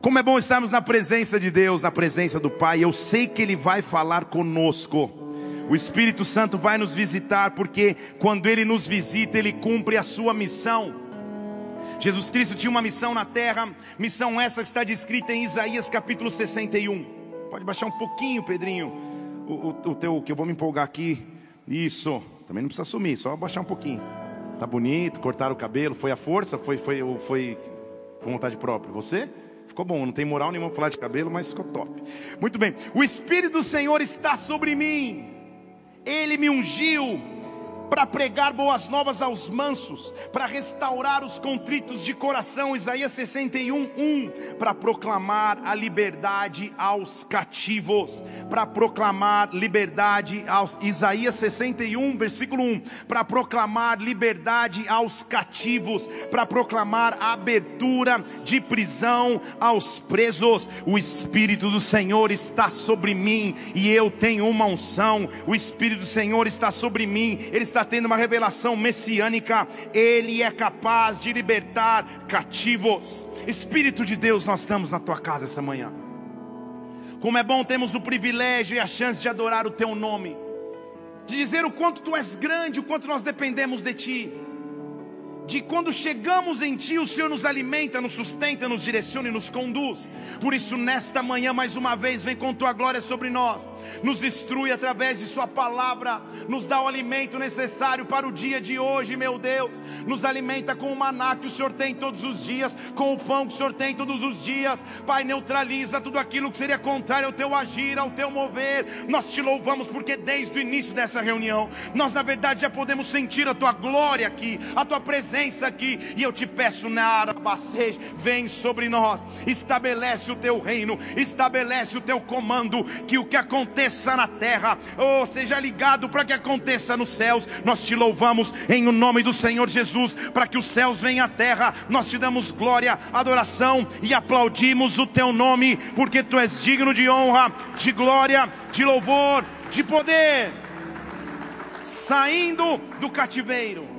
Como é bom estarmos na presença de Deus, na presença do Pai. Eu sei que Ele vai falar conosco. O Espírito Santo vai nos visitar, porque quando Ele nos visita, Ele cumpre a sua missão. Jesus Cristo tinha uma missão na terra, missão essa que está descrita em Isaías capítulo 61. Pode baixar um pouquinho, Pedrinho, o, o, o teu, que eu vou me empolgar aqui. Isso, também não precisa sumir, só baixar um pouquinho. Tá bonito, cortar o cabelo, foi a força, foi, foi, foi, foi vontade própria. Você? Ficou bom, não tem moral nenhuma para falar de cabelo, mas ficou top. Muito bem. O Espírito do Senhor está sobre mim. Ele me ungiu para pregar boas novas aos mansos, para restaurar os contritos de coração, Isaías 61, 1, para proclamar a liberdade aos cativos, para proclamar liberdade aos, Isaías 61, versículo 1, para proclamar liberdade aos cativos, para proclamar a abertura de prisão aos presos, o Espírito do Senhor está sobre mim, e eu tenho uma unção, o Espírito do Senhor está sobre mim, Ele está está tendo uma revelação messiânica, Ele é capaz de libertar cativos. Espírito de Deus, nós estamos na tua casa essa manhã. Como é bom termos o privilégio e a chance de adorar o teu nome, de dizer o quanto tu és grande, o quanto nós dependemos de ti de quando chegamos em Ti, o Senhor nos alimenta, nos sustenta, nos direciona e nos conduz. Por isso, nesta manhã, mais uma vez, vem com Tua glória sobre nós, nos instrui através de Sua palavra, nos dá o alimento necessário para o dia de hoje, meu Deus. Nos alimenta com o maná que o Senhor tem todos os dias, com o pão que o Senhor tem todos os dias. Pai, neutraliza tudo aquilo que seria contrário ao Teu agir, ao Teu mover. Nós te louvamos porque desde o início dessa reunião, nós na verdade já podemos sentir a Tua glória aqui, a Tua presença presença aqui, e eu te peço, Narabacej, vem sobre nós, estabelece o teu reino, estabelece o teu comando, que o que aconteça na terra, oh, seja ligado para que aconteça nos céus. Nós te louvamos em o nome do Senhor Jesus, para que os céus venham à terra. Nós te damos glória, adoração e aplaudimos o teu nome, porque tu és digno de honra, de glória, de louvor, de poder. Saindo do cativeiro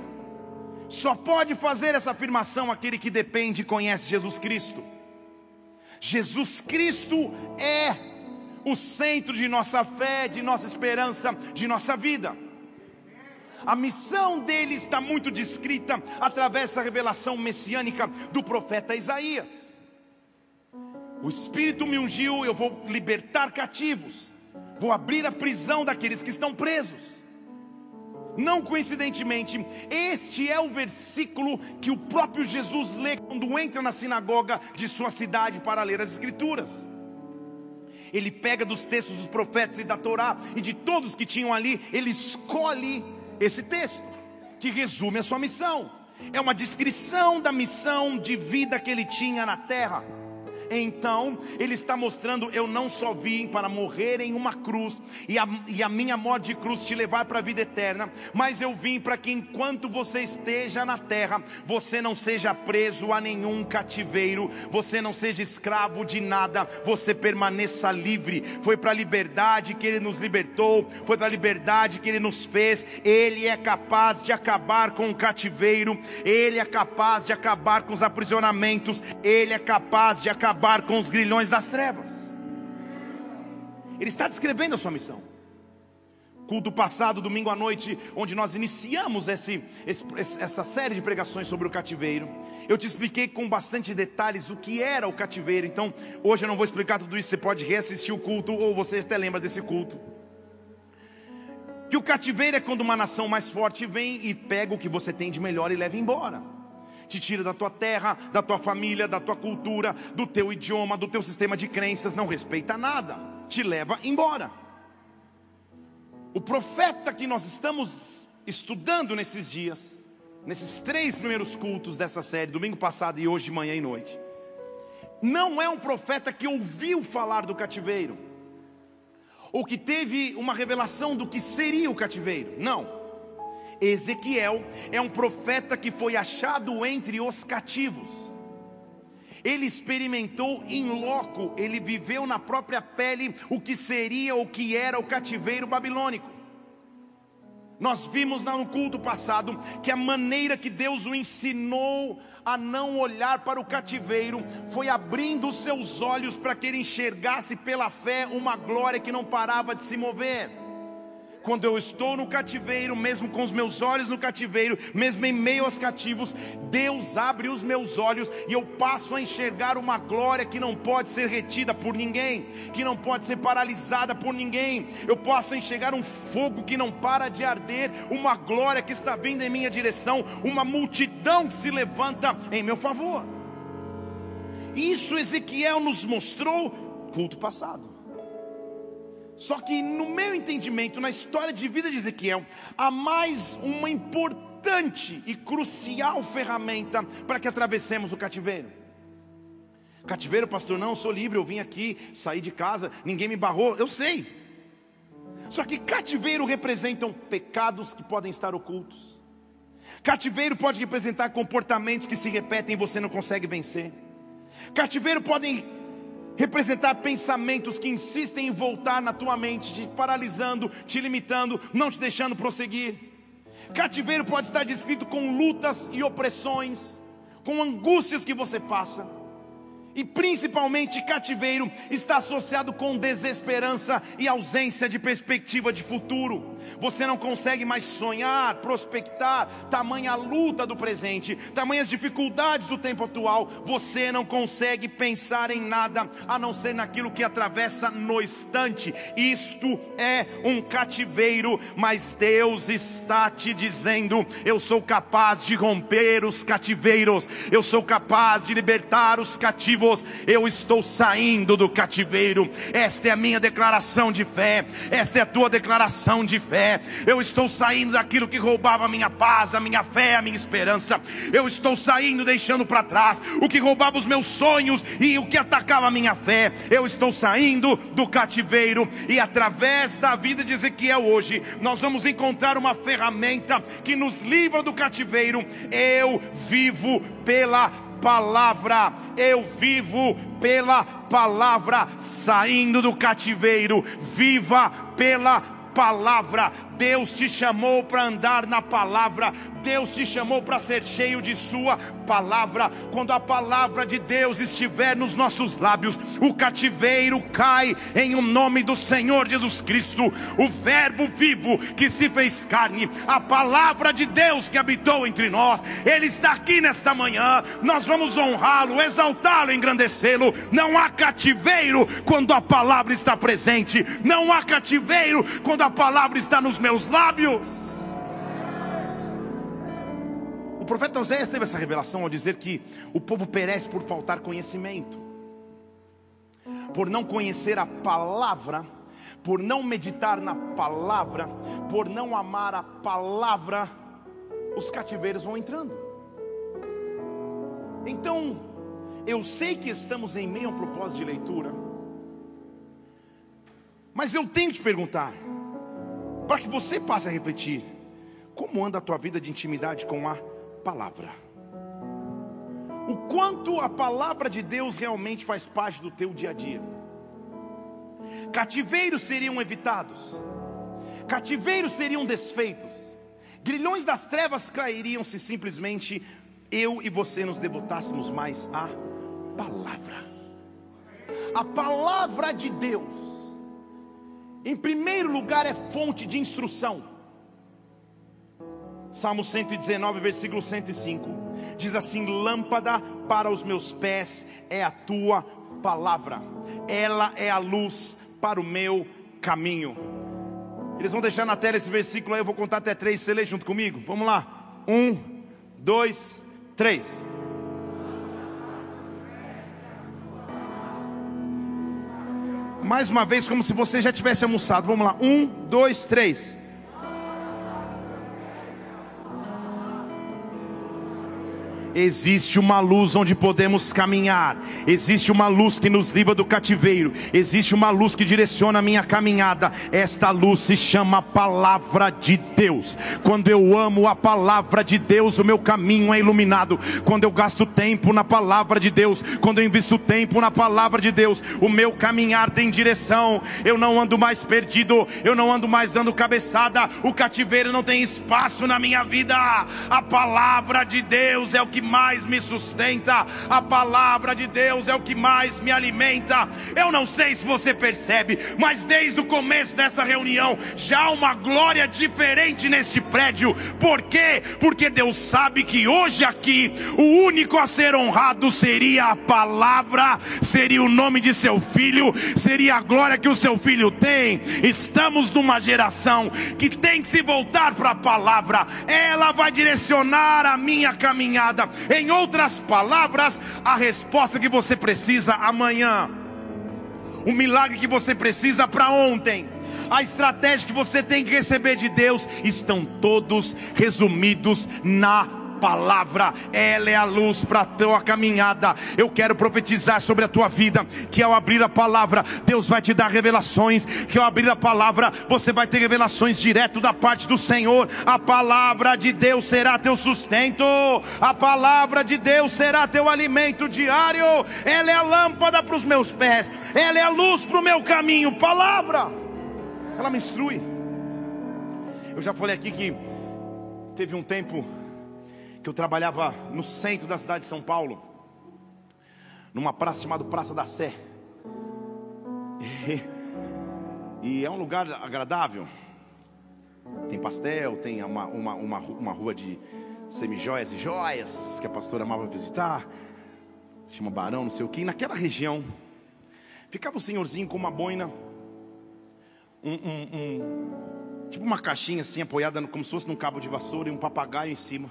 só pode fazer essa afirmação aquele que depende e conhece Jesus Cristo. Jesus Cristo é o centro de nossa fé, de nossa esperança, de nossa vida. A missão dele está muito descrita através da revelação messiânica do profeta Isaías. O Espírito me ungiu, eu vou libertar cativos, vou abrir a prisão daqueles que estão presos. Não coincidentemente, este é o versículo que o próprio Jesus lê quando entra na sinagoga de sua cidade para ler as Escrituras. Ele pega dos textos dos profetas e da Torá e de todos que tinham ali, ele escolhe esse texto que resume a sua missão. É uma descrição da missão de vida que ele tinha na terra. Então, ele está mostrando: eu não só vim para morrer em uma cruz e a, e a minha morte de cruz te levar para a vida eterna, mas eu vim para que enquanto você esteja na terra, você não seja preso a nenhum cativeiro, você não seja escravo de nada, você permaneça livre. Foi para a liberdade que ele nos libertou, foi para a liberdade que ele nos fez. Ele é capaz de acabar com o cativeiro, ele é capaz de acabar com os aprisionamentos, ele é capaz de acabar acabar com os grilhões das trevas. Ele está descrevendo a sua missão. Culto passado, domingo à noite, onde nós iniciamos esse, esse, essa série de pregações sobre o cativeiro, eu te expliquei com bastante detalhes o que era o cativeiro. Então, hoje eu não vou explicar tudo isso, você pode reassistir o culto, ou você até lembra desse culto. Que o cativeiro é quando uma nação mais forte vem e pega o que você tem de melhor e leva embora te tira da tua terra, da tua família, da tua cultura, do teu idioma, do teu sistema de crenças, não respeita nada, te leva embora. O profeta que nós estamos estudando nesses dias, nesses três primeiros cultos dessa série, domingo passado e hoje de manhã e noite, não é um profeta que ouviu falar do cativeiro, ou que teve uma revelação do que seria o cativeiro, não. Ezequiel é um profeta que foi achado entre os cativos. Ele experimentou em loco, ele viveu na própria pele o que seria, o que era o cativeiro babilônico. Nós vimos no culto passado que a maneira que Deus o ensinou a não olhar para o cativeiro foi abrindo os seus olhos para que ele enxergasse pela fé uma glória que não parava de se mover quando eu estou no cativeiro, mesmo com os meus olhos no cativeiro, mesmo em meio aos cativos, Deus abre os meus olhos e eu passo a enxergar uma glória que não pode ser retida por ninguém, que não pode ser paralisada por ninguém. Eu posso enxergar um fogo que não para de arder, uma glória que está vindo em minha direção, uma multidão que se levanta em meu favor. Isso Ezequiel nos mostrou culto passado. Só que no meu entendimento, na história de vida de Ezequiel, há mais uma importante e crucial ferramenta para que atravessemos o cativeiro. Cativeiro, pastor, não, eu sou livre, eu vim aqui, saí de casa, ninguém me barrou, eu sei. Só que cativeiro representam pecados que podem estar ocultos. Cativeiro pode representar comportamentos que se repetem e você não consegue vencer. Cativeiro podem representar pensamentos que insistem em voltar na tua mente, te paralisando, te limitando, não te deixando prosseguir. Cativeiro pode estar descrito com lutas e opressões, com angústias que você passa. E principalmente cativeiro está associado com desesperança e ausência de perspectiva de futuro. Você não consegue mais sonhar, prospectar, tamanha luta do presente, tamanhas dificuldades do tempo atual. Você não consegue pensar em nada a não ser naquilo que atravessa no instante. Isto é um cativeiro, mas Deus está te dizendo: eu sou capaz de romper os cativeiros, eu sou capaz de libertar os cativos eu estou saindo do cativeiro. Esta é a minha declaração de fé, esta é a tua declaração de fé. Eu estou saindo daquilo que roubava a minha paz, a minha fé, a minha esperança. Eu estou saindo, deixando para trás o que roubava os meus sonhos e o que atacava a minha fé. Eu estou saindo do cativeiro e através da vida de Ezequiel hoje, nós vamos encontrar uma ferramenta que nos livra do cativeiro. Eu vivo pela palavra, eu vivo pela palavra, saindo do cativeiro, viva pela palavra palavra Deus te chamou para andar na palavra, Deus te chamou para ser cheio de Sua palavra. Quando a palavra de Deus estiver nos nossos lábios, o cativeiro cai em o um nome do Senhor Jesus Cristo, o Verbo vivo que se fez carne, a palavra de Deus que habitou entre nós. Ele está aqui nesta manhã. Nós vamos honrá-lo, exaltá-lo, engrandecê-lo. Não há cativeiro quando a palavra está presente, não há cativeiro quando a palavra está nos meus lábios profeta Oséias teve essa revelação ao dizer que o povo perece por faltar conhecimento, por não conhecer a palavra, por não meditar na palavra, por não amar a palavra, os cativeiros vão entrando. Então, eu sei que estamos em meio a um propósito de leitura, mas eu tenho que te perguntar, para que você passe a refletir, como anda a tua vida de intimidade com a palavra. O quanto a palavra de Deus realmente faz parte do teu dia a dia. Cativeiros seriam evitados, cativeiros seriam desfeitos, grilhões das trevas cairiam se simplesmente eu e você nos devotássemos mais à palavra. A palavra de Deus, em primeiro lugar, é fonte de instrução. Salmo 119, versículo 105. Diz assim: Lâmpada para os meus pés é a tua palavra, ela é a luz para o meu caminho. Eles vão deixar na tela esse versículo aí, eu vou contar até três. Você lê junto comigo? Vamos lá. Um, dois, três. Mais uma vez, como se você já tivesse almoçado. Vamos lá. Um, dois, existe uma luz onde podemos caminhar, existe uma luz que nos livra do cativeiro, existe uma luz que direciona a minha caminhada. Esta luz se chama Palavra de Deus. Quando eu amo a palavra de Deus, o meu caminho é iluminado. Quando eu gasto tempo na palavra de Deus, quando eu invisto tempo na palavra de Deus, o meu caminhar tem direção. Eu não ando mais perdido, eu não ando mais dando cabeçada. O cativeiro não tem espaço na minha vida. A palavra de Deus é o que mais me sustenta. A palavra de Deus é o que mais me alimenta. Eu não sei se você percebe, mas desde o começo dessa reunião já há uma glória diferente neste prédio. Por quê? Porque Deus sabe que hoje aqui o único a ser honrado seria a palavra, seria o nome de seu filho, seria a glória que o seu filho tem. Estamos numa geração que tem que se voltar para a palavra. Ela vai direcionar a minha caminhada. Em outras palavras, a resposta que você precisa amanhã. O milagre que você precisa para ontem a estratégia que você tem que receber de Deus, estão todos resumidos na palavra, ela é a luz para a tua caminhada. Eu quero profetizar sobre a tua vida que ao abrir a palavra, Deus vai te dar revelações. Que ao abrir a palavra, você vai ter revelações direto da parte do Senhor. A palavra de Deus será teu sustento, a palavra de Deus será teu alimento diário. Ela é a lâmpada para os meus pés, ela é a luz para o meu caminho. Palavra ela me instrui. Eu já falei aqui que teve um tempo que eu trabalhava no centro da cidade de São Paulo, numa praça chamada Praça da Sé. E, e é um lugar agradável. Tem pastel, tem uma, uma, uma, uma rua de semijoias e joias que a pastora amava visitar. Chama Barão, não sei o que. Naquela região ficava o senhorzinho com uma boina um, um, um, tipo uma caixinha assim apoiada como se fosse num cabo de vassoura e um papagaio em cima.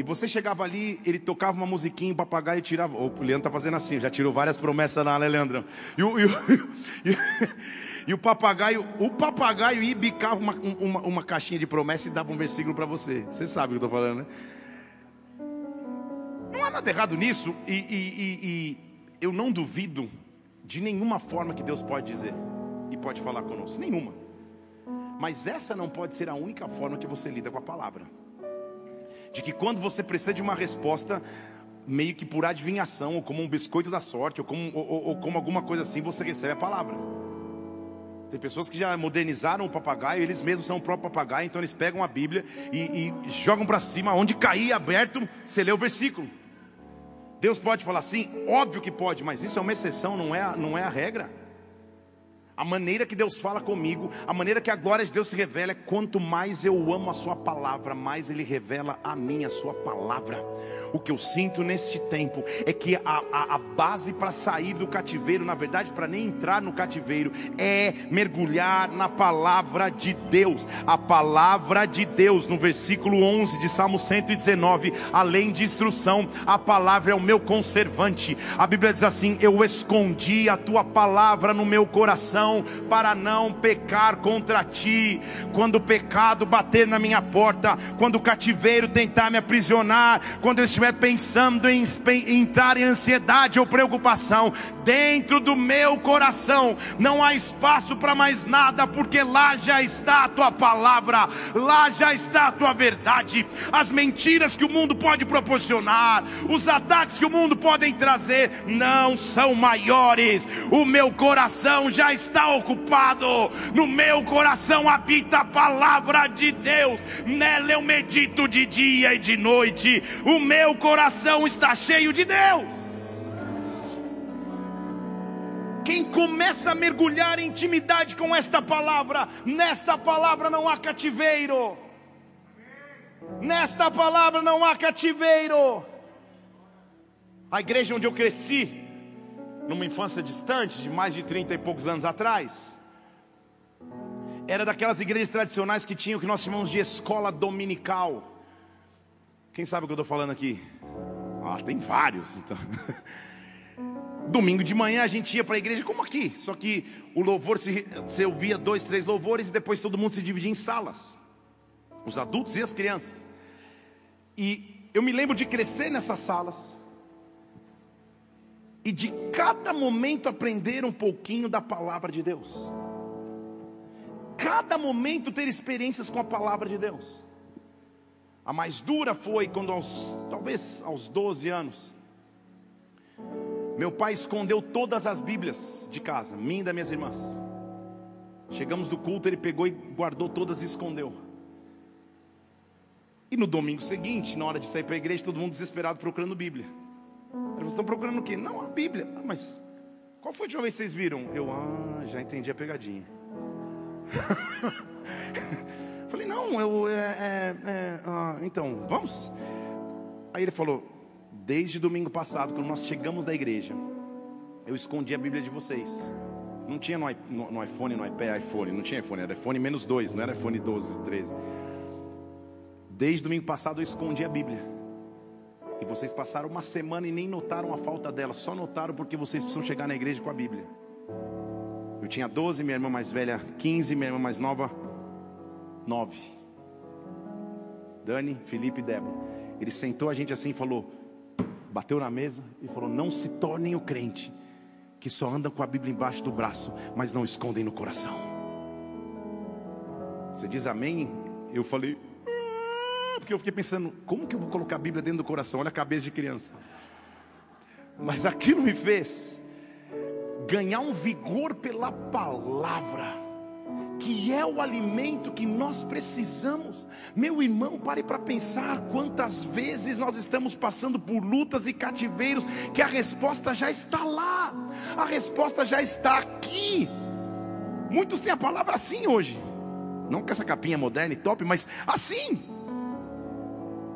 E você chegava ali, ele tocava uma musiquinha, o papagaio tirava. O Leandro tá fazendo assim, já tirou várias promessas lá, né? E o, e, o, e, o, papagaio, o papagaio ia bicava uma, uma, uma, caixinha de promessa e dava um versículo para você. Você sabe o que eu estou falando, né? Não há nada errado nisso, e, e eu não duvido de nenhuma forma que Deus pode dizer e pode falar conosco, nenhuma. Mas essa não pode ser a única forma que você lida com a palavra. De que quando você precisa de uma resposta, meio que por adivinhação, ou como um biscoito da sorte, ou como, ou, ou como alguma coisa assim, você recebe a palavra. Tem pessoas que já modernizaram o papagaio, eles mesmos são o próprio papagaio, então eles pegam a Bíblia e, e jogam para cima, onde cair aberto, você lê o versículo. Deus pode falar assim? Óbvio que pode, mas isso é uma exceção, não é, não é a regra. A maneira que Deus fala comigo, a maneira que a glória de Deus se revela é quanto mais eu amo a Sua palavra, mais Ele revela a mim a Sua palavra. O que eu sinto neste tempo é que a, a, a base para sair do cativeiro, na verdade, para nem entrar no cativeiro, é mergulhar na palavra de Deus. A palavra de Deus, no versículo 11 de Salmo 119, além de instrução, a palavra é o meu conservante. A Bíblia diz assim: Eu escondi a tua palavra no meu coração para não pecar contra ti. Quando o pecado bater na minha porta, quando o cativeiro tentar me aprisionar, quando eu estiver pensando em, entrar em ansiedade ou preocupação, dentro do meu coração não há espaço para mais nada, porque lá já está a tua palavra, lá já está a tua verdade. As mentiras que o mundo pode proporcionar, os ataques que o mundo pode trazer, não são maiores. O meu coração já está ocupado, no meu coração habita a palavra de Deus, nela eu medito de dia e de noite. O meu coração está cheio de Deus. Quem começa a mergulhar em intimidade com esta palavra, nesta palavra não há cativeiro. Nesta palavra não há cativeiro. A igreja onde eu cresci, numa infância distante, de mais de 30 e poucos anos atrás, era daquelas igrejas tradicionais que tinham o que nós chamamos de escola dominical. Quem sabe o que eu estou falando aqui? Ah, tem vários. Então. Domingo de manhã a gente ia para a igreja como aqui, só que o louvor se, se ouvia dois, três louvores e depois todo mundo se dividia em salas, os adultos e as crianças. E eu me lembro de crescer nessas salas e de cada momento aprender um pouquinho da palavra de Deus. Cada momento ter experiências com a palavra de Deus. A mais dura foi quando aos talvez aos 12 anos meu pai escondeu todas as Bíblias de casa, minha e das minhas irmãs. Chegamos do culto, ele pegou e guardou todas e escondeu. E no domingo seguinte, na hora de sair para a igreja, todo mundo desesperado procurando Bíblia. Eles estão procurando o quê? Não, a Bíblia. Ah, mas qual foi a última vez que vocês viram? Eu, ah, já entendi a pegadinha. Falei, não, eu, é, é, é ah, então, vamos? Aí ele falou, desde domingo passado, quando nós chegamos da igreja, eu escondi a Bíblia de vocês. Não tinha no, no, no iPhone, no iPad, iPhone, não tinha iPhone, era iPhone menos dois, não era iPhone 12, 13. Desde domingo passado eu escondi a Bíblia. E vocês passaram uma semana e nem notaram a falta dela, só notaram porque vocês precisam chegar na igreja com a Bíblia. Eu tinha 12, minha irmã mais velha 15, minha irmã mais nova 9. Dani, Felipe e Débora. Ele sentou a gente assim e falou: bateu na mesa e falou: Não se tornem o crente que só andam com a Bíblia embaixo do braço, mas não escondem no coração. Você diz amém? Eu falei, ah", porque eu fiquei pensando, como que eu vou colocar a Bíblia dentro do coração? Olha a cabeça de criança. Mas aquilo me fez ganhar um vigor pela palavra que é o alimento que nós precisamos. Meu irmão, pare para pensar quantas vezes nós estamos passando por lutas e cativeiros, que a resposta já está lá, a resposta já está aqui. Muitos têm a palavra assim hoje, não com essa capinha moderna e top, mas assim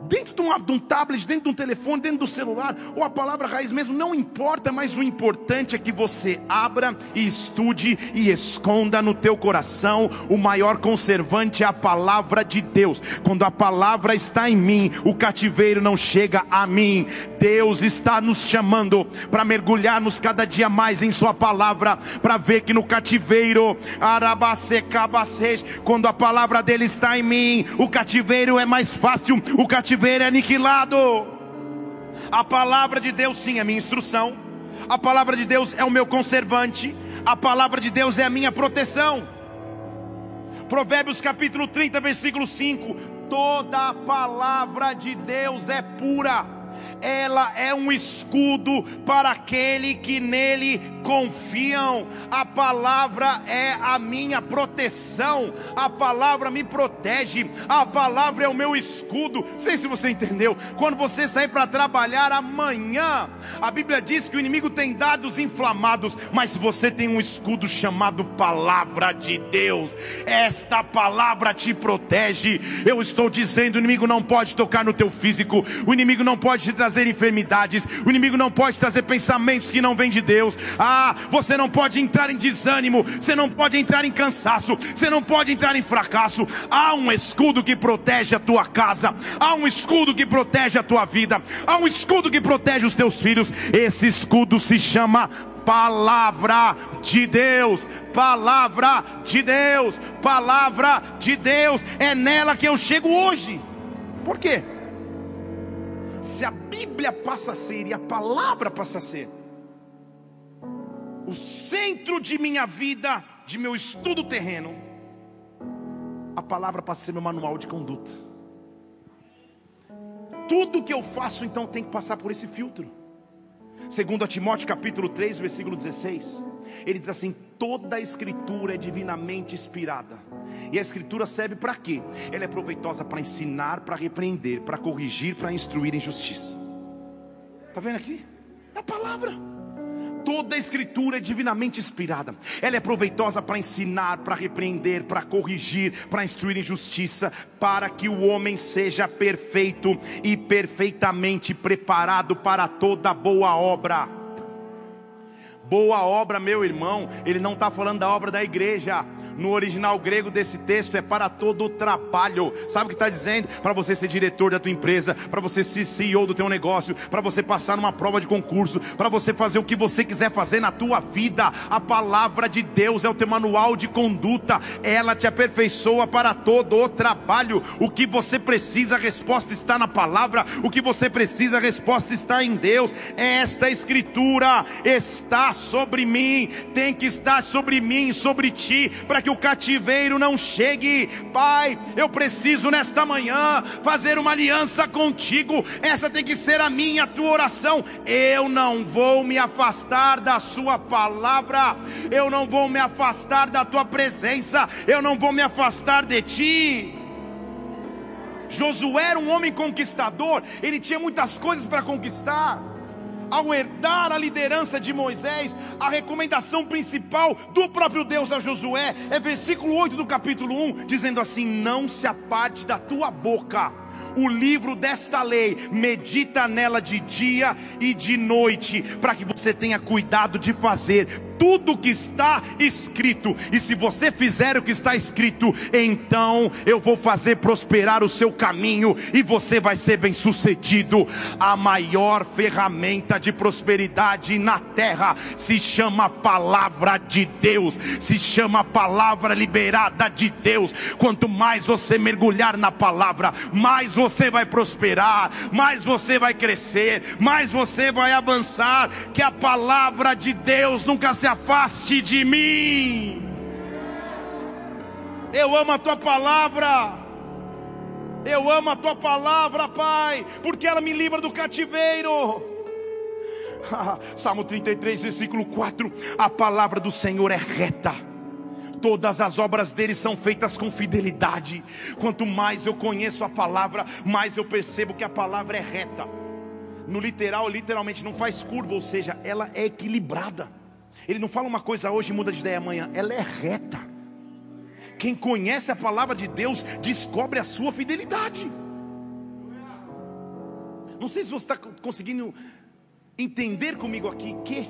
dentro de um, de um, tablet, dentro de um telefone, dentro do celular, ou a palavra raiz mesmo, não importa, mas o importante é que você abra e estude e esconda no teu coração. O maior conservante é a palavra de Deus. Quando a palavra está em mim, o cativeiro não chega a mim. Deus está nos chamando para mergulharmos cada dia mais em Sua palavra, para ver que no cativeiro, quando a palavra dele está em mim, o cativeiro é mais fácil, o cativeiro é aniquilado. A palavra de Deus, sim, é minha instrução. A palavra de Deus é o meu conservante. A palavra de Deus é a minha proteção. Provérbios capítulo 30, versículo 5: Toda a palavra de Deus é pura ela é um escudo para aquele que nele confiam. A palavra é a minha proteção, a palavra me protege, a palavra é o meu escudo. Sei se você entendeu. Quando você sair para trabalhar amanhã, a Bíblia diz que o inimigo tem dados inflamados, mas você tem um escudo chamado palavra de Deus. Esta palavra te protege. Eu estou dizendo, o inimigo não pode tocar no teu físico, o inimigo não pode te trazer trazer enfermidades, o inimigo não pode trazer pensamentos que não vêm de Deus. Ah, você não pode entrar em desânimo, você não pode entrar em cansaço, você não pode entrar em fracasso. Há um escudo que protege a tua casa, há um escudo que protege a tua vida, há um escudo que protege os teus filhos. Esse escudo se chama palavra de Deus, palavra de Deus, palavra de Deus, é nela que eu chego hoje. Por quê? se a Bíblia passa a ser e a palavra passa a ser o centro de minha vida, de meu estudo terreno, a palavra passa a ser meu manual de conduta. Tudo que eu faço então tem que passar por esse filtro. Segundo Timóteo capítulo 3, versículo 16, ele diz assim: toda a escritura é divinamente inspirada. E a escritura serve para quê? Ela é proveitosa para ensinar, para repreender, para corrigir, para instruir em justiça. Está vendo aqui? É a palavra. Toda a escritura é divinamente inspirada. Ela é proveitosa para ensinar, para repreender, para corrigir, para instruir em justiça, para que o homem seja perfeito e perfeitamente preparado para toda boa obra. Boa obra, meu irmão, ele não está falando da obra da igreja. No original grego desse texto é para todo o trabalho. Sabe o que está dizendo? Para você ser diretor da tua empresa, para você ser CEO do teu negócio, para você passar numa prova de concurso, para você fazer o que você quiser fazer na tua vida. A palavra de Deus é o teu manual de conduta. Ela te aperfeiçoa para todo o trabalho. O que você precisa, a resposta está na palavra. O que você precisa, a resposta está em Deus. Esta escritura está sobre mim, tem que estar sobre mim, sobre ti, para que o cativeiro não chegue. Pai, eu preciso nesta manhã fazer uma aliança contigo. Essa tem que ser a minha, a tua oração. Eu não vou me afastar da sua palavra. Eu não vou me afastar da tua presença. Eu não vou me afastar de ti. Josué era um homem conquistador, ele tinha muitas coisas para conquistar ao herdar a liderança de Moisés, a recomendação principal do próprio Deus a Josué é versículo 8 do capítulo 1, dizendo assim: Não se aparte da tua boca. O livro desta lei, medita nela de dia e de noite, para que você tenha cuidado de fazer tudo o que está escrito. E se você fizer o que está escrito, então eu vou fazer prosperar o seu caminho e você vai ser bem-sucedido. A maior ferramenta de prosperidade na terra se chama palavra de Deus, se chama palavra liberada de Deus. Quanto mais você mergulhar na palavra, mais você vai prosperar, mais você vai crescer, mais você vai avançar. Que a palavra de Deus nunca se se afaste de mim. Eu amo a tua palavra. Eu amo a tua palavra, Pai, porque ela me livra do cativeiro. Salmo 33, versículo 4: A palavra do Senhor é reta todas as obras dele são feitas com fidelidade. Quanto mais eu conheço a palavra, mais eu percebo que a palavra é reta. No literal, literalmente não faz curva, ou seja, ela é equilibrada. Ele não fala uma coisa hoje e muda de ideia amanhã, ela é reta. Quem conhece a palavra de Deus descobre a sua fidelidade. Não sei se você está conseguindo entender comigo aqui que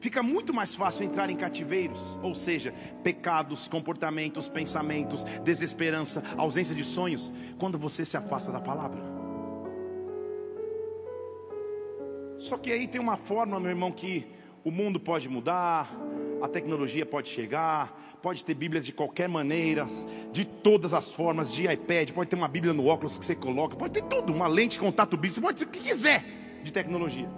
fica muito mais fácil entrar em cativeiros, ou seja, pecados, comportamentos, pensamentos, desesperança, ausência de sonhos, quando você se afasta da palavra. Só que aí tem uma forma, meu irmão, que o mundo pode mudar, a tecnologia pode chegar, pode ter Bíblias de qualquer maneira, de todas as formas, de iPad, pode ter uma Bíblia no óculos que você coloca, pode ter tudo, uma lente de contato bíblico, você pode ter o que quiser de tecnologia.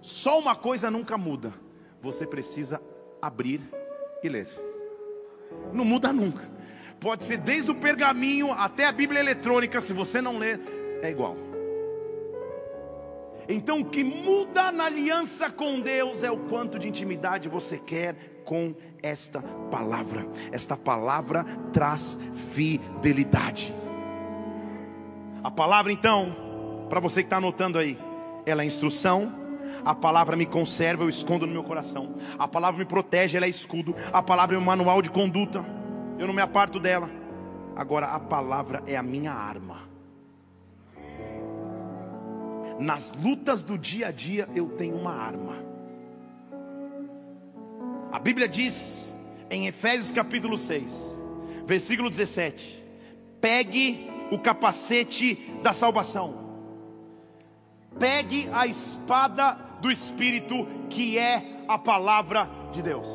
Só uma coisa nunca muda: você precisa abrir e ler. Não muda nunca. Pode ser desde o pergaminho até a Bíblia eletrônica, se você não ler, é igual. Então, o que muda na aliança com Deus é o quanto de intimidade você quer com esta palavra. Esta palavra traz fidelidade. A palavra, então, para você que está anotando aí, ela é instrução. A palavra me conserva, eu escondo no meu coração. A palavra me protege, ela é escudo. A palavra é um manual de conduta, eu não me aparto dela. Agora, a palavra é a minha arma nas lutas do dia a dia eu tenho uma arma. A Bíblia diz em Efésios capítulo 6, versículo 17: pegue o capacete da salvação, pegue a espada do Espírito, que é a palavra de Deus.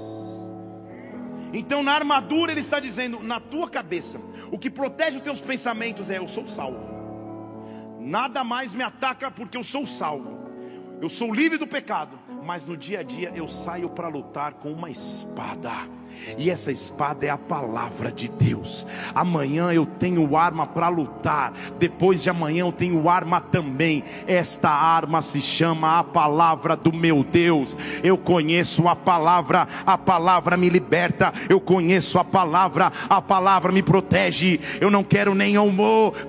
Então, na armadura, ele está dizendo: na tua cabeça, o que protege os teus pensamentos é: eu sou salvo. Nada mais me ataca porque eu sou salvo. Eu sou livre do pecado, mas no dia a dia eu saio para lutar com uma espada. E essa espada é a palavra de Deus. Amanhã eu tenho arma para lutar. Depois de amanhã eu tenho arma também. Esta arma se chama a palavra do meu Deus. Eu conheço a palavra, a palavra me liberta. Eu conheço a palavra, a palavra me protege. Eu não quero nem,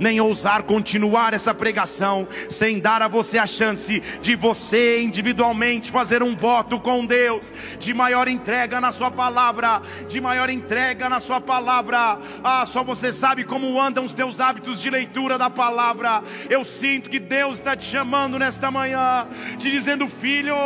nem ousar continuar essa pregação sem dar a você a chance de você individualmente fazer um voto com Deus de maior entrega na Sua palavra, de maior entrega na Sua palavra. Ah, só você sabe como andam os teus hábitos de leitura da palavra. Eu sinto que Deus está te chamando nesta manhã, te dizendo, filho,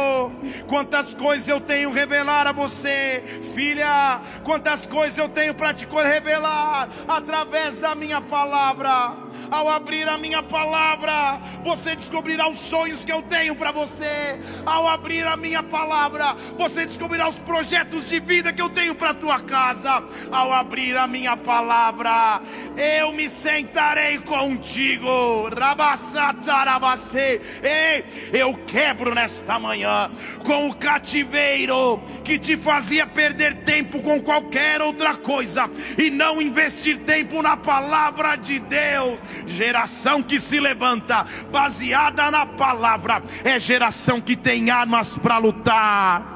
quantas coisas eu tenho revelar a você, filha, quantas coisas eu tenho para te revelar através da minha palavra. Ao abrir a minha palavra, você descobrirá os sonhos que eu tenho para você. Ao abrir a minha palavra, você descobrirá os projetos de vida que eu tenho para tua casa. Ao abrir a minha palavra, eu me sentarei contigo. Rabassatarabase. Ei, eu quebro nesta manhã com o cativeiro que te fazia perder tempo com qualquer outra coisa e não investir tempo na palavra de Deus. Geração que se levanta baseada na palavra é geração que tem armas para lutar.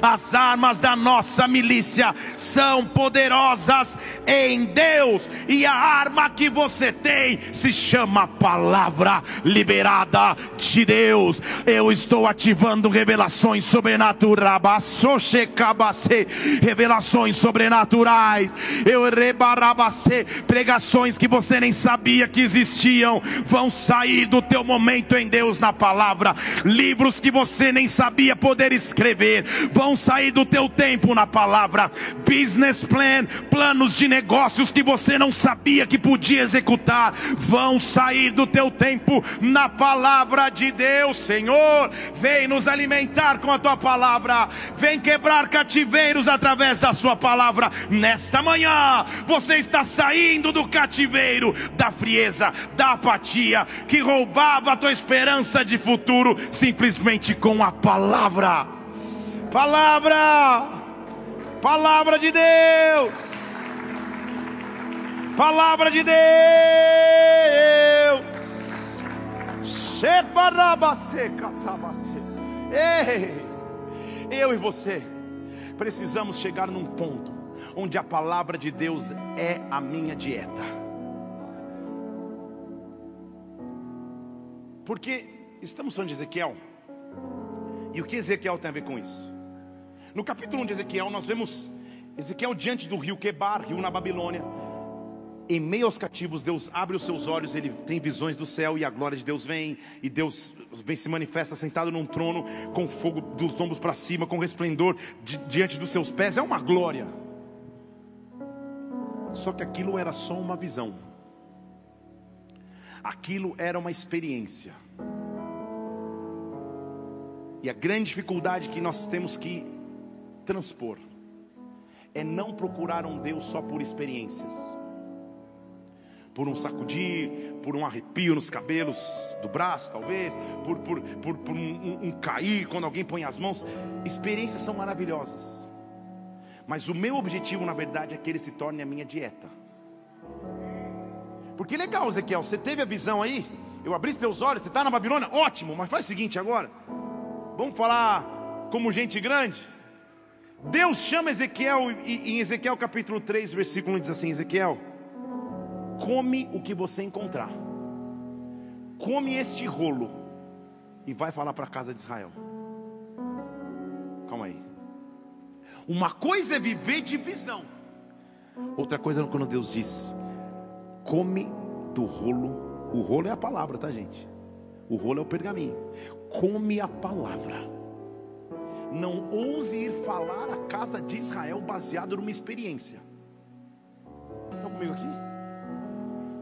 As armas da nossa milícia são poderosas em Deus, e a arma que você tem se chama palavra liberada de Deus. Eu estou ativando revelações sobrenaturais, revelações sobrenaturais. Eu rebarabacê, pregações que você nem sabia que existiam, vão sair do teu momento em Deus na palavra. Livros que você nem sabia poder escrever vão sair do teu tempo na palavra. Business plan, planos de negócios que você não sabia que podia executar, vão sair do teu tempo na palavra de Deus, Senhor. Vem nos alimentar com a tua palavra, vem quebrar cativeiros através da sua palavra. Nesta manhã, você está saindo do cativeiro da frieza, da apatia que roubava a tua esperança de futuro simplesmente com a palavra. Palavra, palavra de Deus, palavra de Deus. Ei, eu e você precisamos chegar num ponto onde a palavra de Deus é a minha dieta. Porque estamos falando de Ezequiel. E o que Ezequiel tem a ver com isso? No capítulo 1 de Ezequiel, nós vemos Ezequiel diante do rio Quebar, rio na Babilônia. Em meio aos cativos, Deus abre os seus olhos, ele tem visões do céu e a glória de Deus vem, e Deus vem se manifesta sentado num trono, com fogo dos ombros para cima, com resplendor di diante dos seus pés. É uma glória. Só que aquilo era só uma visão, aquilo era uma experiência. E a grande dificuldade que nós temos que transpor é não procurar um Deus só por experiências, por um sacudir, por um arrepio nos cabelos do braço, talvez, por, por, por, por um, um, um cair quando alguém põe as mãos. Experiências são maravilhosas, mas o meu objetivo, na verdade, é que ele se torne a minha dieta. Porque legal, Ezequiel, você teve a visão aí, eu abri teus olhos, você está na Babilônia, ótimo, mas faz o seguinte agora, vamos falar como gente grande. Deus chama Ezequiel, e em Ezequiel capítulo 3, versículo 1 diz assim: Ezequiel, come o que você encontrar, come este rolo, e vai falar para a casa de Israel. Calma aí. Uma coisa é viver de visão, outra coisa é quando Deus diz: come do rolo. O rolo é a palavra, tá, gente? O rolo é o pergaminho. Come a palavra não ouse ir falar à casa de Israel baseado numa experiência. Estão comigo aqui?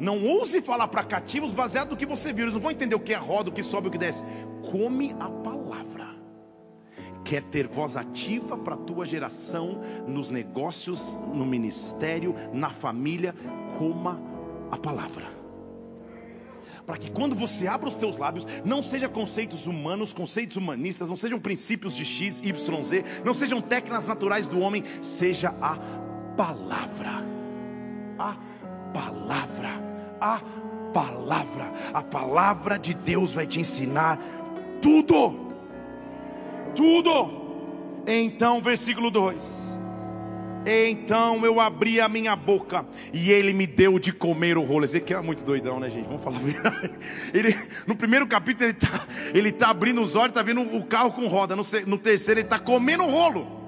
Não ouse falar para cativos baseado no que você viu. Eles não vão entender o que é roda, o que sobe, o que desce. Come a palavra. Quer ter voz ativa para a tua geração, nos negócios, no ministério, na família, coma a palavra para que quando você abra os teus lábios, não sejam conceitos humanos, conceitos humanistas, não sejam princípios de X, Y, Z, não sejam técnicas naturais do homem, seja a palavra. A palavra. A palavra. A palavra de Deus vai te ensinar tudo. Tudo. Então, versículo 2. Então eu abri a minha boca e ele me deu de comer o rolo. Ezequiel é muito doidão, né, gente? Vamos falar a verdade. Ele, no primeiro capítulo ele está ele tá abrindo os olhos, está vendo o carro com roda. No, no terceiro ele está comendo o rolo.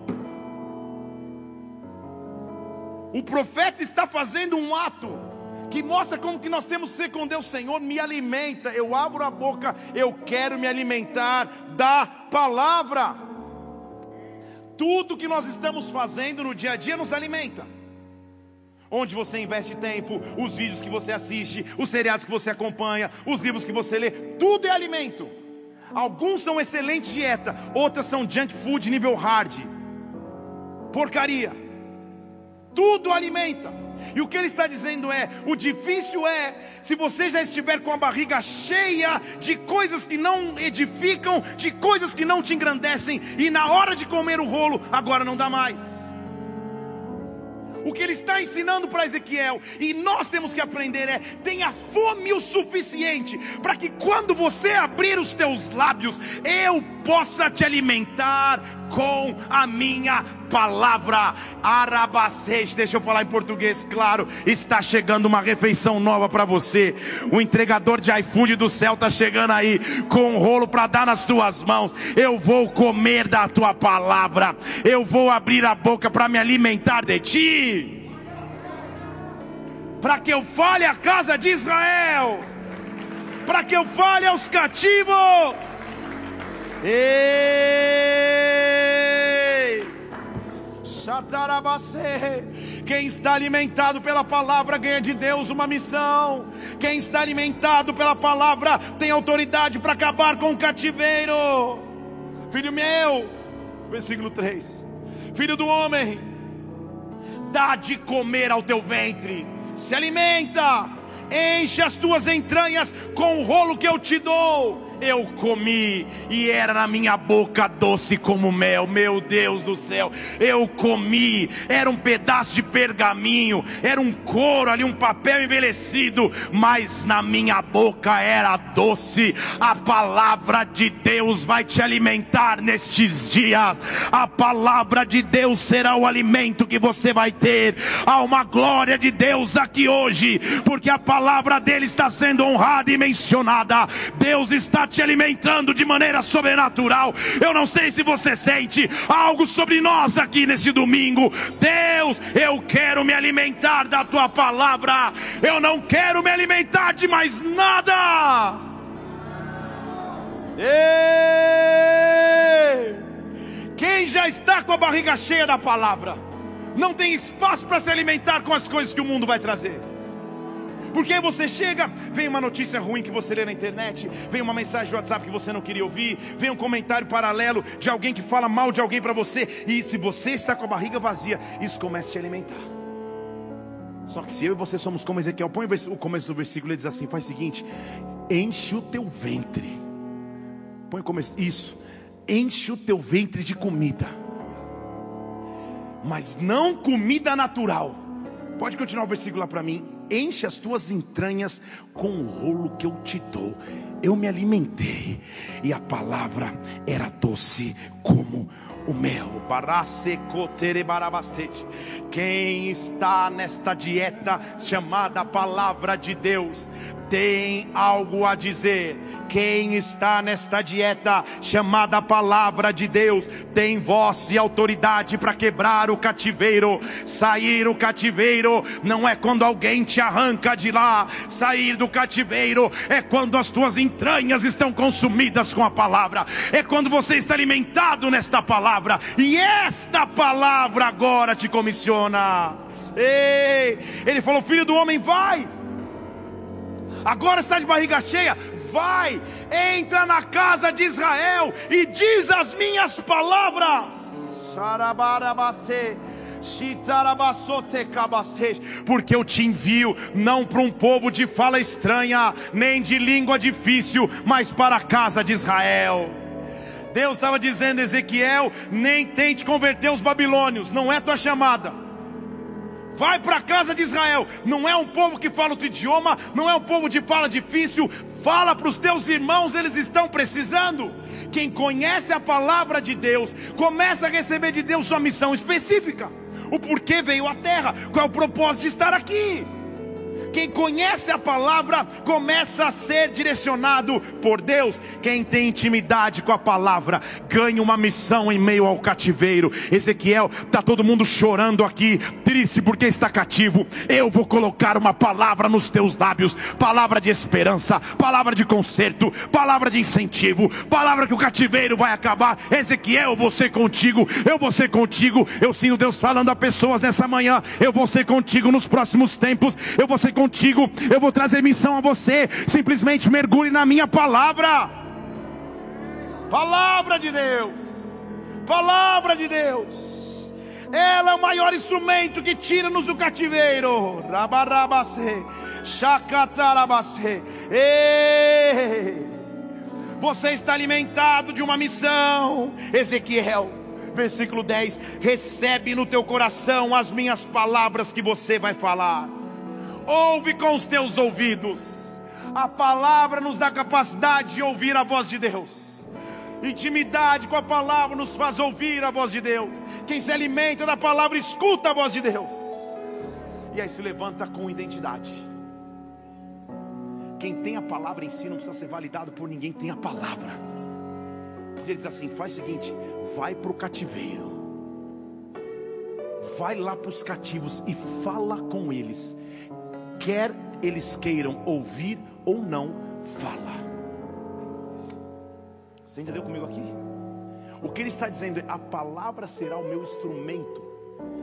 O profeta está fazendo um ato que mostra como que nós temos que ser com Deus, Senhor, me alimenta. Eu abro a boca, eu quero me alimentar da palavra. Tudo que nós estamos fazendo no dia a dia nos alimenta. Onde você investe tempo, os vídeos que você assiste, os seriados que você acompanha, os livros que você lê, tudo é alimento. Alguns são excelente dieta, outras são junk food nível hard. Porcaria. Tudo alimenta. E o que ele está dizendo é: o difícil é se você já estiver com a barriga cheia de coisas que não edificam, de coisas que não te engrandecem, e na hora de comer o rolo, agora não dá mais. O que ele está ensinando para Ezequiel, e nós temos que aprender é: tenha fome o suficiente para que quando você abrir os teus lábios, eu possa te alimentar com a minha palavra. Arabacês, deixa eu falar em português, claro. Está chegando uma refeição nova para você. O entregador de iFood do céu está chegando aí com um rolo para dar nas tuas mãos. Eu vou comer da tua palavra. Eu vou abrir a boca para me alimentar de ti. Para que eu fale a casa de Israel. Para que eu fale aos cativos. Ei! Quem está alimentado pela palavra ganha de Deus uma missão. Quem está alimentado pela palavra tem autoridade para acabar com o cativeiro. Filho meu, versículo 3: Filho do homem, dá de comer ao teu ventre, se alimenta, enche as tuas entranhas com o rolo que eu te dou eu comi e era na minha boca doce como mel. Meu Deus do céu, eu comi, era um pedaço de pergaminho, era um couro ali, um papel envelhecido, mas na minha boca era doce. A palavra de Deus vai te alimentar nestes dias. A palavra de Deus será o alimento que você vai ter. Há uma glória de Deus aqui hoje, porque a palavra dele está sendo honrada e mencionada. Deus está te alimentando de maneira sobrenatural. Eu não sei se você sente algo sobre nós aqui nesse domingo. Deus, eu quero me alimentar da tua palavra. Eu não quero me alimentar de mais nada. Ei! Quem já está com a barriga cheia da palavra, não tem espaço para se alimentar com as coisas que o mundo vai trazer. Porque você chega, vem uma notícia ruim que você lê na internet, vem uma mensagem de WhatsApp que você não queria ouvir, vem um comentário paralelo de alguém que fala mal de alguém para você, e se você está com a barriga vazia, isso começa a te alimentar. Só que se eu e você somos como Ezequiel, põe o começo do versículo, ele diz assim: faz o seguinte, enche o teu ventre. Põe o começo, isso, enche o teu ventre de comida, mas não comida natural. Pode continuar o versículo lá para mim enche as tuas entranhas com o rolo que eu te dou. Eu me alimentei e a palavra era doce como o mel. Quem está nesta dieta chamada palavra de Deus, tem algo a dizer. Quem está nesta dieta chamada palavra de Deus, tem voz e autoridade para quebrar o cativeiro. Sair o cativeiro não é quando alguém te arranca de lá. Sair do cativeiro é quando as tuas entranhas estão consumidas com a palavra. É quando você está alimentado nesta palavra. E esta palavra agora te comissiona. Ei, ele falou: Filho do homem, vai agora está de barriga cheia, vai, entra na casa de Israel e diz as minhas palavras. Porque eu te envio não para um povo de fala estranha, nem de língua difícil, mas para a casa de Israel. Deus estava dizendo, Ezequiel, nem tente converter os babilônios, não é tua chamada. Vai para a casa de Israel. Não é um povo que fala outro idioma, não é um povo de fala difícil. Fala para os teus irmãos, eles estão precisando. Quem conhece a palavra de Deus, começa a receber de Deus sua missão específica. o porquê veio à terra, qual é o propósito de estar aqui. Quem conhece a palavra começa a ser direcionado por Deus. Quem tem intimidade com a palavra ganha uma missão em meio ao cativeiro. Ezequiel, está todo mundo chorando aqui, triste porque está cativo. Eu vou colocar uma palavra nos teus lábios, palavra de esperança, palavra de conserto, palavra de incentivo, palavra que o cativeiro vai acabar. Ezequiel, ser contigo, eu vou ser contigo. Eu sinto Deus falando a pessoas nessa manhã. Eu vou ser contigo nos próximos tempos. Eu vou ser contigo contigo, eu vou trazer missão a você. Simplesmente mergulhe na minha palavra. Palavra de Deus. Palavra de Deus. Ela é o maior instrumento que tira-nos do cativeiro. Rabarabase, chacatarabase. Você está alimentado de uma missão. Ezequiel, versículo 10: Recebe no teu coração as minhas palavras que você vai falar ouve com os teus ouvidos. A palavra nos dá capacidade de ouvir a voz de Deus. Intimidade com a palavra nos faz ouvir a voz de Deus. Quem se alimenta da palavra escuta a voz de Deus. E aí se levanta com identidade. Quem tem a palavra em si não precisa ser validado por ninguém, tem a palavra. Ele diz assim: faz o seguinte, vai para o cativeiro, vai lá para os cativos e fala com eles quer eles queiram ouvir ou não, fala. Você entendeu comigo aqui? O que ele está dizendo é: a palavra será o meu instrumento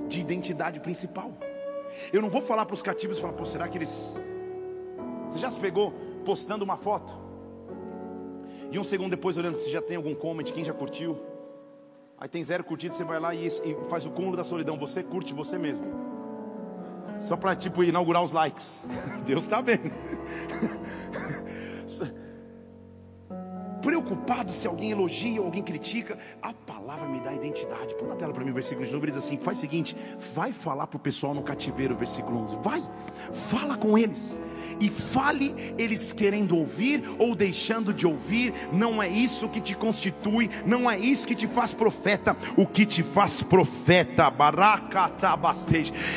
de identidade principal. Eu não vou falar para os cativos e falar, pô, será que eles. Você já se pegou postando uma foto? E um segundo depois olhando se já tem algum comment, quem já curtiu? Aí tem zero curtido, você vai lá e, e faz o cúmulo da solidão. Você curte você mesmo. Só para tipo inaugurar os likes. Deus está vendo. Preocupado se alguém elogia ou alguém critica, a palavra me dá identidade. Põe na tela para mim o versículo de. Ele diz assim: faz o seguinte, vai falar para o pessoal no cativeiro, versículo 11. Vai, fala com eles e fale eles querendo ouvir ou deixando de ouvir, não é isso que te constitui, não é isso que te faz profeta. O que te faz profeta,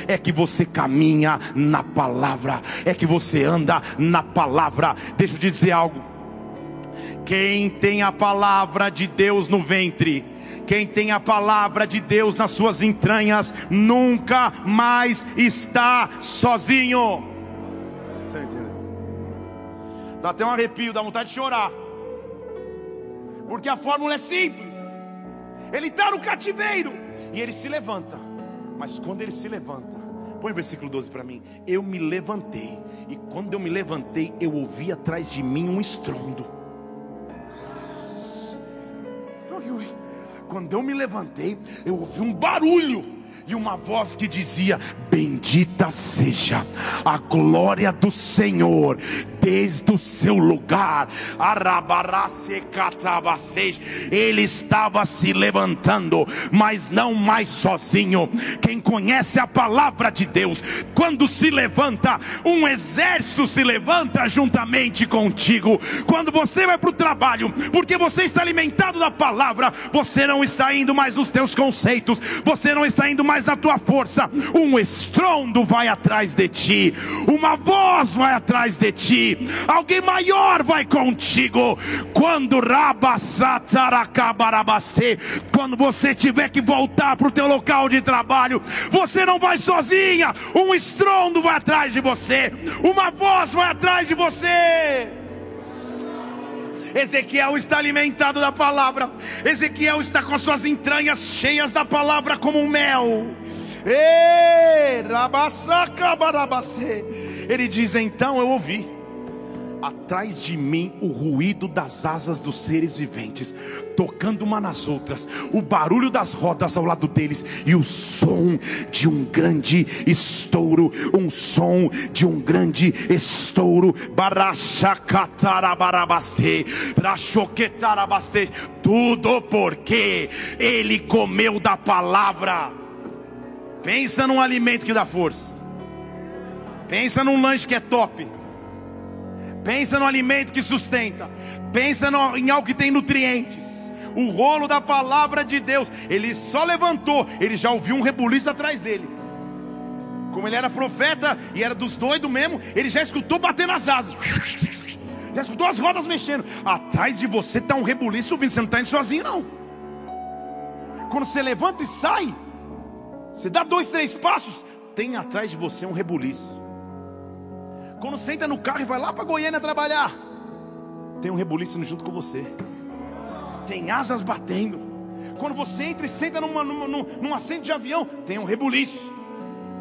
é que você caminha na palavra, é que você anda na palavra. Deixa eu te dizer algo. Quem tem a palavra de Deus no ventre, quem tem a palavra de Deus nas suas entranhas, nunca mais está sozinho. Você entendeu? Dá até um arrepio, dá vontade de chorar. Porque a fórmula é simples. Ele está no cativeiro e ele se levanta. Mas quando ele se levanta, põe o versículo 12 para mim. Eu me levantei, e quando eu me levantei, eu ouvi atrás de mim um estrondo. Quando eu me levantei, eu ouvi um barulho e uma voz que dizia: Bendita seja a glória do Senhor desde o seu lugar. Ele estava se levantando, mas não mais sozinho. Quem conhece a palavra de Deus, quando se levanta, um exército se levanta juntamente contigo. Quando você vai para o trabalho, porque você está alimentado da palavra, você não está indo mais nos teus conceitos, você não está indo mais na tua força. Um estrondo vai atrás de ti, uma voz vai atrás de ti alguém maior vai contigo. Quando quando você tiver que voltar para o teu local de trabalho, você não vai sozinha, um estrondo vai atrás de você, uma voz vai atrás de você. Ezequiel está alimentado da palavra. Ezequiel está com suas entranhas cheias da palavra como um mel. Ele diz: Então eu ouvi atrás de mim o ruído das asas dos seres viventes, tocando uma nas outras, o barulho das rodas ao lado deles e o som de um grande estouro, um som de um grande estouro. Tudo porque ele comeu da palavra. Pensa num alimento que dá força. Pensa num lanche que é top. Pensa no alimento que sustenta. Pensa no, em algo que tem nutrientes. o rolo da palavra de Deus. Ele só levantou, ele já ouviu um rebuliço atrás dele. Como ele era profeta e era dos doidos mesmo, ele já escutou bater nas asas. Já escutou as rodas mexendo. Atrás de você está um rebuliço vindo, você não está indo sozinho, não. Quando você levanta e sai, você dá dois, três passos, tem atrás de você um rebuliço. Quando entra no carro e vai lá para Goiânia trabalhar, tem um rebuliço junto com você. Tem asas batendo. Quando você entra e senta numa, numa, num, num assento de avião, tem um rebuliço.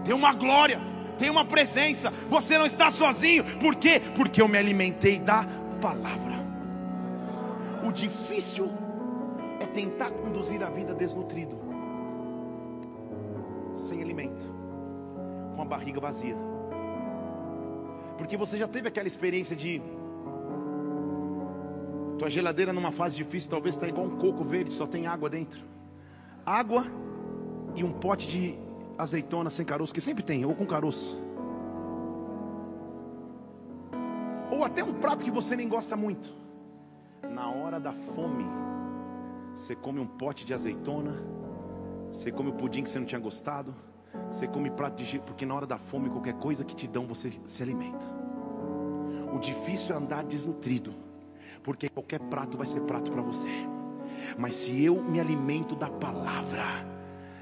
Tem uma glória, tem uma presença. Você não está sozinho. Por quê? Porque eu me alimentei da palavra. O difícil é tentar conduzir a vida desnutrido, sem alimento, com a barriga vazia. Porque você já teve aquela experiência de tua geladeira numa fase difícil, talvez está igual um coco verde, só tem água dentro. Água e um pote de azeitona sem caroço, que sempre tem, ou com caroço. Ou até um prato que você nem gosta muito. Na hora da fome, você come um pote de azeitona, você come o pudim que você não tinha gostado, você come prato de porque na hora da fome, qualquer coisa que te dão, você se alimenta. O difícil é andar desnutrido, porque qualquer prato vai ser prato para você. Mas se eu me alimento da palavra,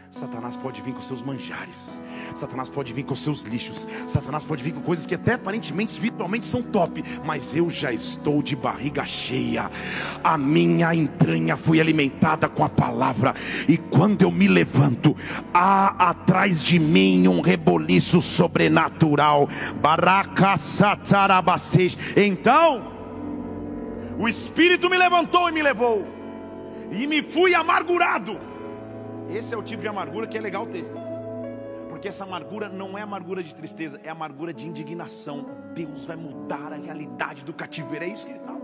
Satanás pode vir com seus manjares, Satanás pode vir com seus lixos, Satanás pode vir com coisas que até aparentemente virtualmente são top, mas eu já estou de barriga cheia, a minha entranha foi alimentada com a palavra, e quando eu me levanto, há atrás de mim um reboliço sobrenatural, baraka então, o Espírito me levantou e me levou, e me fui amargurado, esse é o tipo de amargura que é legal ter. Porque essa amargura não é amargura de tristeza, é amargura de indignação. Deus vai mudar a realidade do cativeiro. É isso que ele fala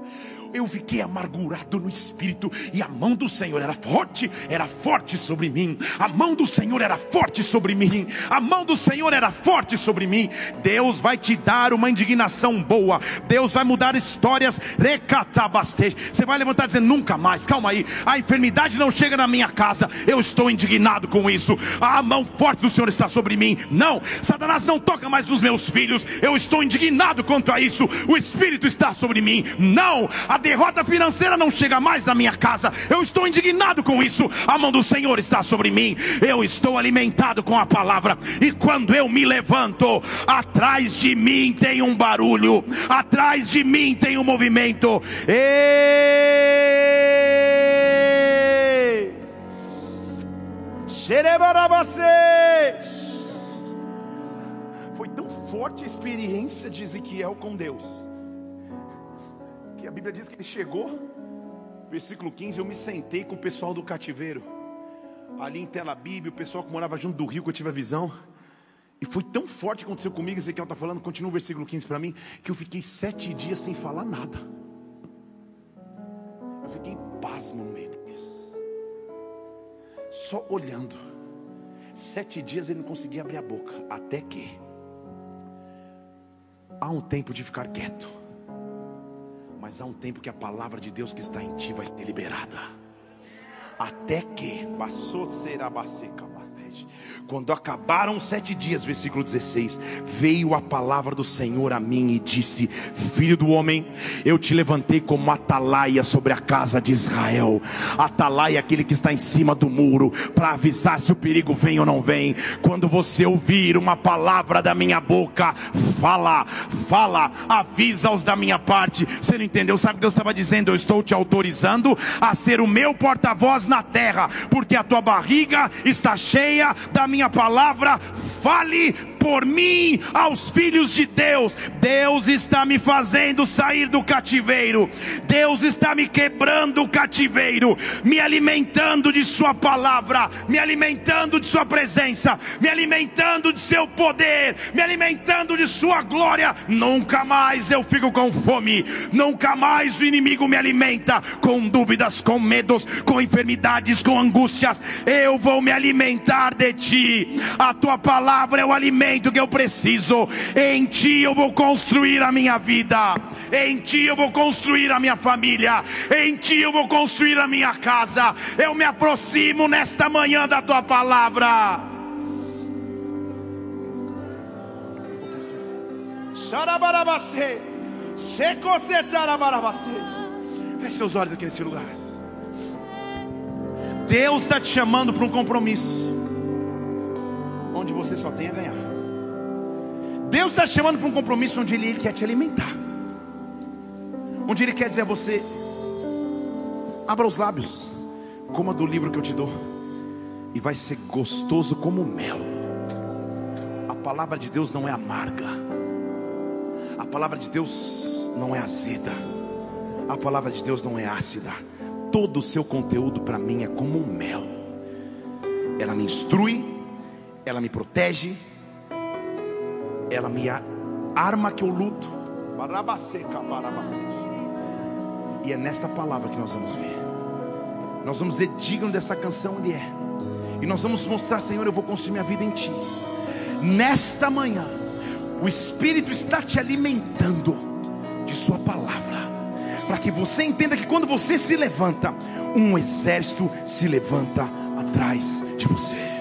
eu fiquei amargurado no espírito, e a mão do Senhor era forte, era forte sobre mim. A mão do Senhor era forte sobre mim. A mão do Senhor era forte sobre mim. Deus vai te dar uma indignação boa. Deus vai mudar histórias. Recatabaste. Você vai levantar e dizer: nunca mais, calma aí. A enfermidade não chega na minha casa. Eu estou indignado com isso. A mão forte do Senhor está sobre mim. Não, Satanás não toca mais nos meus filhos. Eu estou indignado quanto a isso. O Espírito está sobre mim. Não, a derrota financeira não chega mais na minha casa. Eu estou indignado com isso. A mão do Senhor está sobre mim. Eu estou alimentado com a palavra. E quando eu me levanto, atrás de mim tem um barulho, atrás de mim tem um movimento. Ei! Foi tão forte a experiência de Ezequiel com Deus a Bíblia diz que ele chegou, versículo 15, eu me sentei com o pessoal do cativeiro, ali em Tel Aviv, o pessoal que morava junto do rio, que eu tive a visão, e foi tão forte que aconteceu comigo, Ezequiel está falando, continua o versículo 15 para mim, que eu fiquei sete dias sem falar nada, eu fiquei pasmo no meio disso, só olhando, sete dias ele não conseguia abrir a boca, até que, há um tempo de ficar quieto, mas há um tempo que a palavra de Deus que está em ti vai ser liberada. Até que passou quando acabaram sete dias, versículo 16, veio a palavra do Senhor a mim e disse: Filho do homem, eu te levantei como atalaia sobre a casa de Israel. Atalaia é aquele que está em cima do muro, para avisar se o perigo vem ou não vem. Quando você ouvir uma palavra da minha boca, fala, fala, avisa-os da minha parte. Você não entendeu? Sabe o que Deus estava dizendo? Eu estou te autorizando a ser o meu porta-voz na terra, porque a tua barriga está cheia da minha palavra, fale por mim aos filhos de Deus. Deus está me fazendo sair do cativeiro. Deus está me quebrando o cativeiro, me alimentando de Sua palavra, me alimentando de Sua presença, me alimentando de Seu poder, me alimentando de Sua glória. Nunca mais eu fico com fome, nunca mais o inimigo me alimenta com dúvidas, com medos, com enfermidades, com angústias. Eu vou me alimentar de Ti. A Tua palavra é o alimento que eu preciso. Em ti eu vou construir a minha vida. Em Ti eu vou construir a minha família, em Ti eu vou construir a minha casa. Eu me aproximo nesta manhã da Tua palavra. Feche seus olhos aqui nesse lugar. Deus está te chamando para um compromisso, onde você só tem a ganhar. Deus está chamando para um compromisso onde Ele quer te alimentar, onde Ele quer dizer a você: abra os lábios, coma do livro que eu te dou, e vai ser gostoso como mel. A palavra de Deus não é amarga, a palavra de Deus não é azeda, a palavra de Deus não é ácida todo o seu conteúdo para mim é como um mel. Ela me instrui, ela me protege, ela me arma que eu luto. E é nesta palavra que nós vamos ver. Nós vamos ver digno dessa canção ele é. E nós vamos mostrar, Senhor, eu vou construir minha vida em Ti. Nesta manhã, o Espírito está te alimentando de Sua palavra para que você entenda que quando você se levanta, um exército se levanta atrás de você.